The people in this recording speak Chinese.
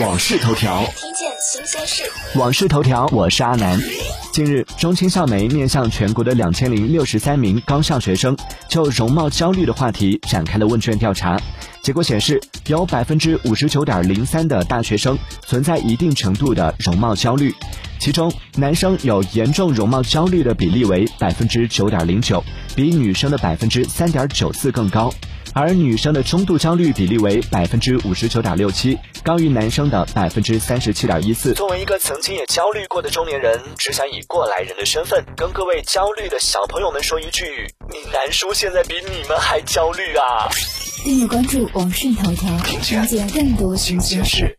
往事头条》，听见新鲜事。往事头条，我是阿南。近日，中青校媒面向全国的两千零六十三名高校学生，就容貌焦虑的话题展开了问卷调查。结果显示，有百分之五十九点零三的大学生存在一定程度的容貌焦虑，其中男生有严重容貌焦虑的比例为百分之九点零九，比女生的百分之三点九四更高。而女生的中度焦虑比例为百分之五十九点六七，高于男生的百分之三十七点一四。作为一个曾经也焦虑过的中年人，只想以过来人的身份，跟各位焦虑的小朋友们说一句：你南叔现在比你们还焦虑啊！订阅关注网讯头条，了解更多新鲜事。